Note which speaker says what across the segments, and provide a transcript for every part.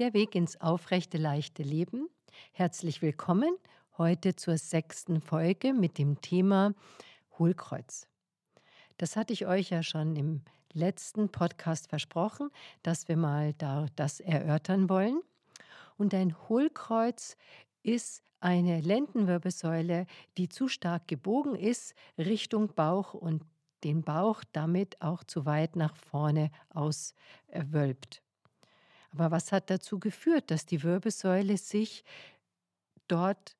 Speaker 1: Der Weg ins aufrechte, leichte Leben. Herzlich willkommen heute zur sechsten Folge mit dem Thema Hohlkreuz. Das hatte ich euch ja schon im letzten Podcast versprochen, dass wir mal da das erörtern wollen. Und ein Hohlkreuz ist eine Lendenwirbelsäule, die zu stark gebogen ist Richtung Bauch und den Bauch damit auch zu weit nach vorne auswölbt. Aber was hat dazu geführt, dass die Wirbelsäule sich dort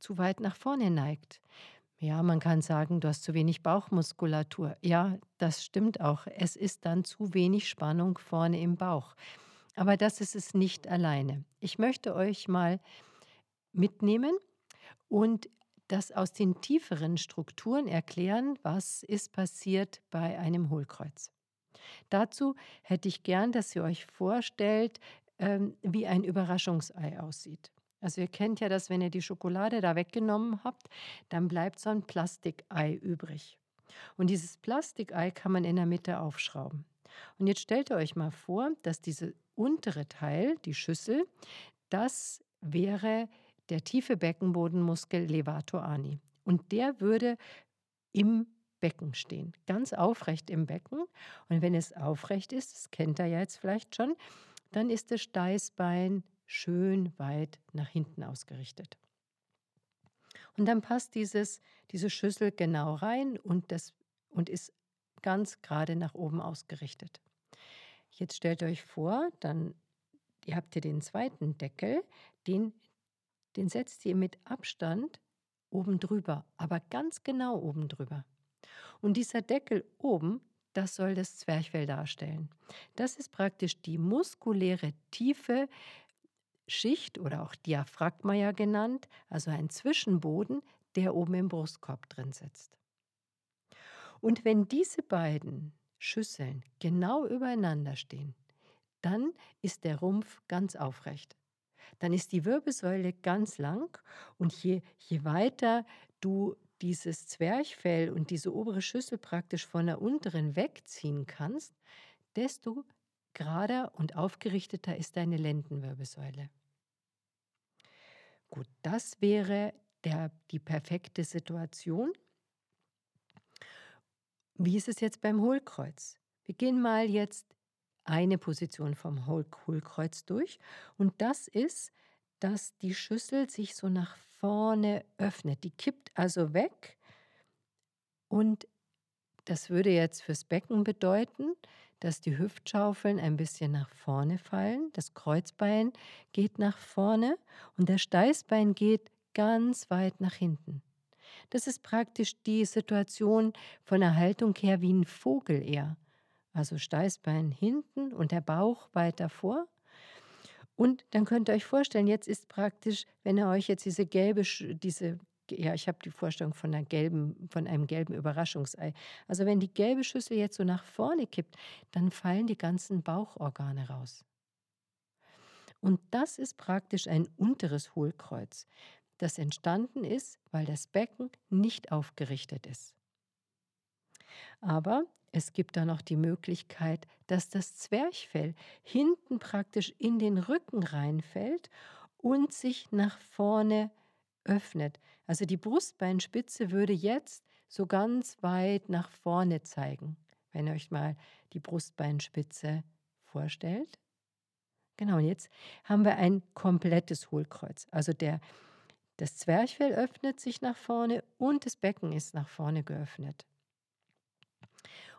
Speaker 1: zu weit nach vorne neigt? Ja, man kann sagen, du hast zu wenig Bauchmuskulatur. Ja, das stimmt auch. Es ist dann zu wenig Spannung vorne im Bauch. Aber das ist es nicht alleine. Ich möchte euch mal mitnehmen und das aus den tieferen Strukturen erklären, was ist passiert bei einem Hohlkreuz. Dazu hätte ich gern, dass ihr euch vorstellt, ähm, wie ein Überraschungsei aussieht. Also ihr kennt ja das, wenn ihr die Schokolade da weggenommen habt, dann bleibt so ein Plastikei übrig. Und dieses Plastikei kann man in der Mitte aufschrauben. Und jetzt stellt ihr euch mal vor, dass diese untere Teil, die Schüssel, das wäre der tiefe Beckenbodenmuskel Levator ani. Und der würde im Becken stehen, ganz aufrecht im Becken. Und wenn es aufrecht ist, das kennt ihr ja jetzt vielleicht schon, dann ist das Steißbein schön weit nach hinten ausgerichtet. Und dann passt dieses, diese Schüssel genau rein und, das, und ist ganz gerade nach oben ausgerichtet. Jetzt stellt euch vor, dann ihr habt ihr den zweiten Deckel, den den setzt ihr mit Abstand oben drüber, aber ganz genau oben drüber. Und dieser Deckel oben, das soll das Zwerchfell darstellen. Das ist praktisch die muskuläre tiefe Schicht oder auch Diaphragma ja genannt, also ein Zwischenboden, der oben im Brustkorb drin sitzt. Und wenn diese beiden Schüsseln genau übereinander stehen, dann ist der Rumpf ganz aufrecht dann ist die Wirbelsäule ganz lang und je, je weiter du dieses Zwerchfell und diese obere Schüssel praktisch von der unteren wegziehen kannst, desto gerader und aufgerichteter ist deine Lendenwirbelsäule. Gut, das wäre der, die perfekte Situation. Wie ist es jetzt beim Hohlkreuz? Wir gehen mal jetzt eine Position vom Hohlkreuz durch. Und das ist, dass die Schüssel sich so nach vorne öffnet. Die kippt also weg. Und das würde jetzt fürs Becken bedeuten, dass die Hüftschaufeln ein bisschen nach vorne fallen. Das Kreuzbein geht nach vorne und der Steißbein geht ganz weit nach hinten. Das ist praktisch die Situation von der Haltung her wie ein Vogel eher. Also Steißbein hinten und der Bauch weiter vor. Und dann könnt ihr euch vorstellen, jetzt ist praktisch, wenn ihr euch jetzt diese gelbe, diese, ja, ich habe die Vorstellung von einer gelben, von einem gelben Überraschungsei. Also wenn die gelbe Schüssel jetzt so nach vorne kippt, dann fallen die ganzen Bauchorgane raus. Und das ist praktisch ein unteres Hohlkreuz, das entstanden ist, weil das Becken nicht aufgerichtet ist. Aber es gibt da noch die Möglichkeit, dass das Zwerchfell hinten praktisch in den Rücken reinfällt und sich nach vorne öffnet. Also die Brustbeinspitze würde jetzt so ganz weit nach vorne zeigen, wenn ihr euch mal die Brustbeinspitze vorstellt. Genau, und jetzt haben wir ein komplettes Hohlkreuz. Also der, das Zwerchfell öffnet sich nach vorne und das Becken ist nach vorne geöffnet.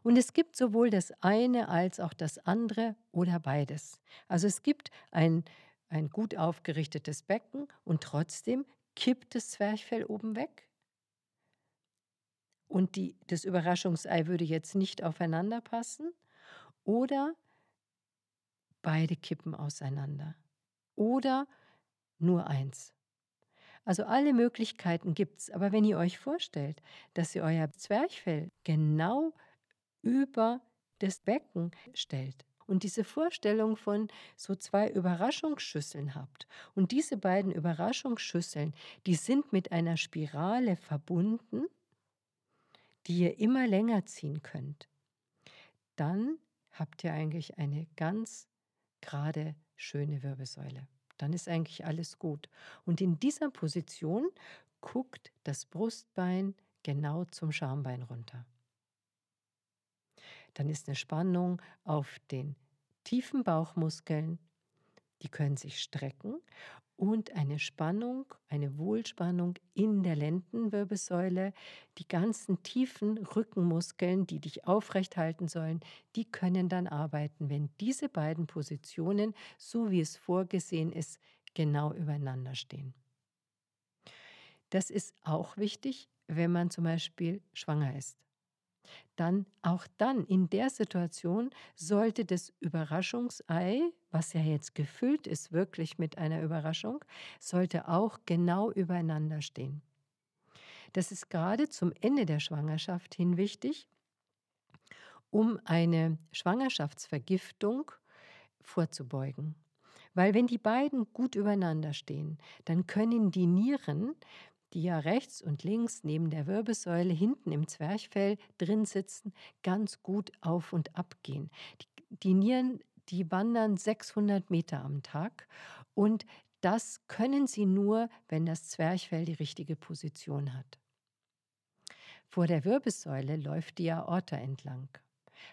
Speaker 1: Und es gibt sowohl das eine als auch das andere oder beides. Also es gibt ein, ein gut aufgerichtetes Becken und trotzdem kippt das Zwerchfell oben weg. Und die, das Überraschungsei würde jetzt nicht aufeinander passen. Oder beide kippen auseinander. Oder nur eins. Also alle Möglichkeiten gibt es. Aber wenn ihr euch vorstellt, dass ihr euer Zwerchfell genau über das Becken stellt und diese Vorstellung von so zwei Überraschungsschüsseln habt und diese beiden Überraschungsschüsseln, die sind mit einer Spirale verbunden, die ihr immer länger ziehen könnt, dann habt ihr eigentlich eine ganz gerade schöne Wirbelsäule. Dann ist eigentlich alles gut. Und in dieser Position guckt das Brustbein genau zum Schambein runter. Dann ist eine Spannung auf den tiefen Bauchmuskeln, die können sich strecken und eine Spannung, eine Wohlspannung in der Lendenwirbelsäule. Die ganzen tiefen Rückenmuskeln, die dich aufrecht halten sollen, die können dann arbeiten, wenn diese beiden Positionen, so wie es vorgesehen ist, genau übereinander stehen. Das ist auch wichtig, wenn man zum Beispiel schwanger ist dann auch dann in der Situation sollte das Überraschungsei, was ja jetzt gefüllt ist, wirklich mit einer Überraschung, sollte auch genau übereinander stehen. Das ist gerade zum Ende der Schwangerschaft hin wichtig, um eine Schwangerschaftsvergiftung vorzubeugen. Weil wenn die beiden gut übereinander stehen, dann können die Nieren die ja rechts und links neben der Wirbelsäule hinten im Zwerchfell drin sitzen, ganz gut auf und ab gehen. Die, die Nieren, die wandern 600 Meter am Tag und das können sie nur, wenn das Zwerchfell die richtige Position hat. Vor der Wirbelsäule läuft die Aorta entlang.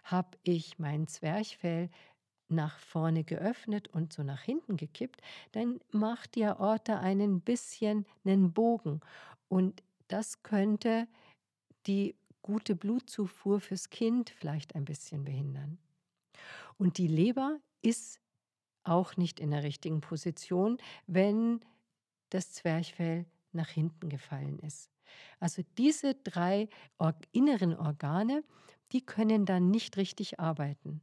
Speaker 1: Habe ich mein Zwerchfell nach vorne geöffnet und so nach hinten gekippt, dann macht die Aorta einen bisschen einen Bogen. Und das könnte die gute Blutzufuhr fürs Kind vielleicht ein bisschen behindern. Und die Leber ist auch nicht in der richtigen Position, wenn das Zwerchfell nach hinten gefallen ist. Also diese drei inneren Organe, die können dann nicht richtig arbeiten.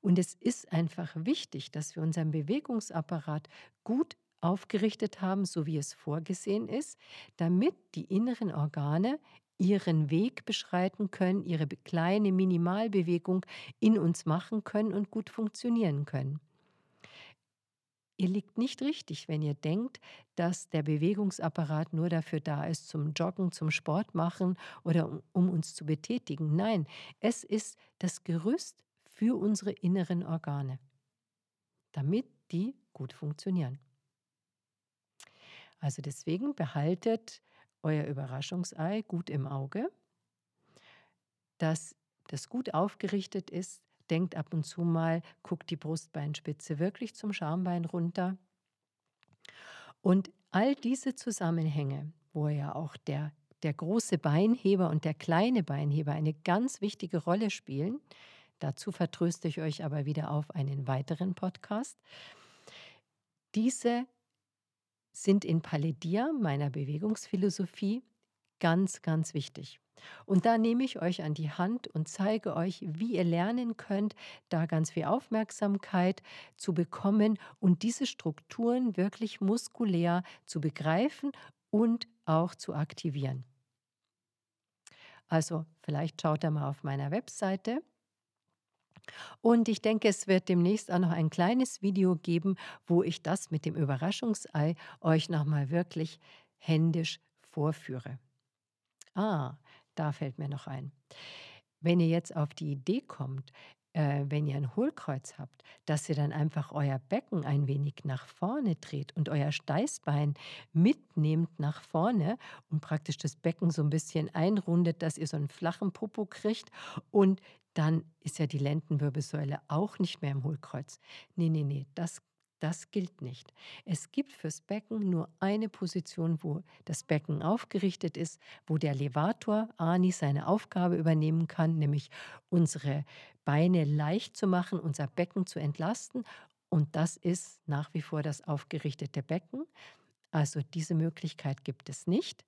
Speaker 1: Und es ist einfach wichtig, dass wir unseren Bewegungsapparat gut aufgerichtet haben, so wie es vorgesehen ist, damit die inneren Organe ihren Weg beschreiten können, ihre kleine Minimalbewegung in uns machen können und gut funktionieren können. Ihr liegt nicht richtig, wenn ihr denkt, dass der Bewegungsapparat nur dafür da ist, zum Joggen, zum Sport machen oder um, um uns zu betätigen. Nein, es ist das Gerüst für unsere inneren Organe, damit die gut funktionieren. Also deswegen behaltet euer Überraschungsei gut im Auge, dass das gut aufgerichtet ist. Denkt ab und zu mal, guckt die Brustbeinspitze wirklich zum Schambein runter. Und all diese Zusammenhänge, wo ja auch der, der große Beinheber und der kleine Beinheber eine ganz wichtige Rolle spielen, Dazu vertröste ich euch aber wieder auf einen weiteren Podcast. Diese sind in Paledia, meiner Bewegungsphilosophie, ganz, ganz wichtig. Und da nehme ich euch an die Hand und zeige euch, wie ihr lernen könnt, da ganz viel Aufmerksamkeit zu bekommen und diese Strukturen wirklich muskulär zu begreifen und auch zu aktivieren. Also vielleicht schaut ihr mal auf meiner Webseite und ich denke, es wird demnächst auch noch ein kleines Video geben, wo ich das mit dem Überraschungsei euch nochmal wirklich händisch vorführe. Ah, da fällt mir noch ein. Wenn ihr jetzt auf die Idee kommt, äh, wenn ihr ein Hohlkreuz habt, dass ihr dann einfach euer Becken ein wenig nach vorne dreht und euer Steißbein mitnehmt nach vorne und praktisch das Becken so ein bisschen einrundet, dass ihr so einen flachen Popo kriegt und dann ist ja die Lendenwirbelsäule auch nicht mehr im Hohlkreuz. Nee, nee, nee, das, das gilt nicht. Es gibt fürs Becken nur eine Position, wo das Becken aufgerichtet ist, wo der Levator Ani seine Aufgabe übernehmen kann, nämlich unsere Beine leicht zu machen, unser Becken zu entlasten. Und das ist nach wie vor das aufgerichtete Becken. Also diese Möglichkeit gibt es nicht,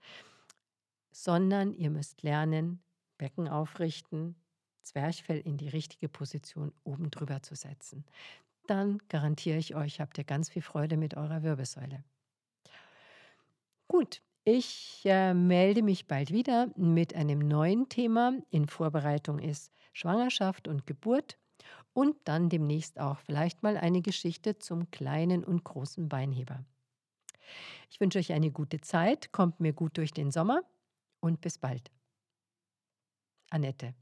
Speaker 1: sondern ihr müsst lernen, Becken aufrichten, Zwerchfell in die richtige Position oben drüber zu setzen. Dann garantiere ich euch, habt ihr ganz viel Freude mit eurer Wirbelsäule. Gut, ich äh, melde mich bald wieder mit einem neuen Thema. In Vorbereitung ist Schwangerschaft und Geburt und dann demnächst auch vielleicht mal eine Geschichte zum kleinen und großen Beinheber. Ich wünsche euch eine gute Zeit, kommt mir gut durch den Sommer und bis bald. Annette.